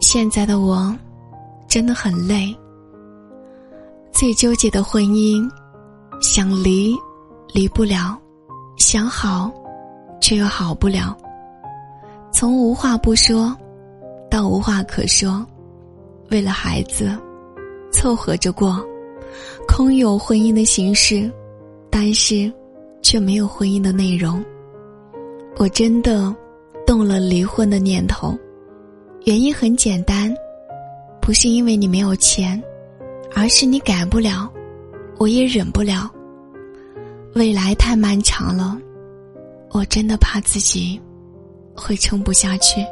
现在的我，真的很累。最纠结的婚姻，想离，离不了；想好，却又好不了。从无话不说，到无话可说，为了孩子，凑合着过，空有婚姻的形式，但是却没有婚姻的内容。我真的动了离婚的念头，原因很简单，不是因为你没有钱，而是你改不了，我也忍不了。未来太漫长了，我真的怕自己。会撑不下去。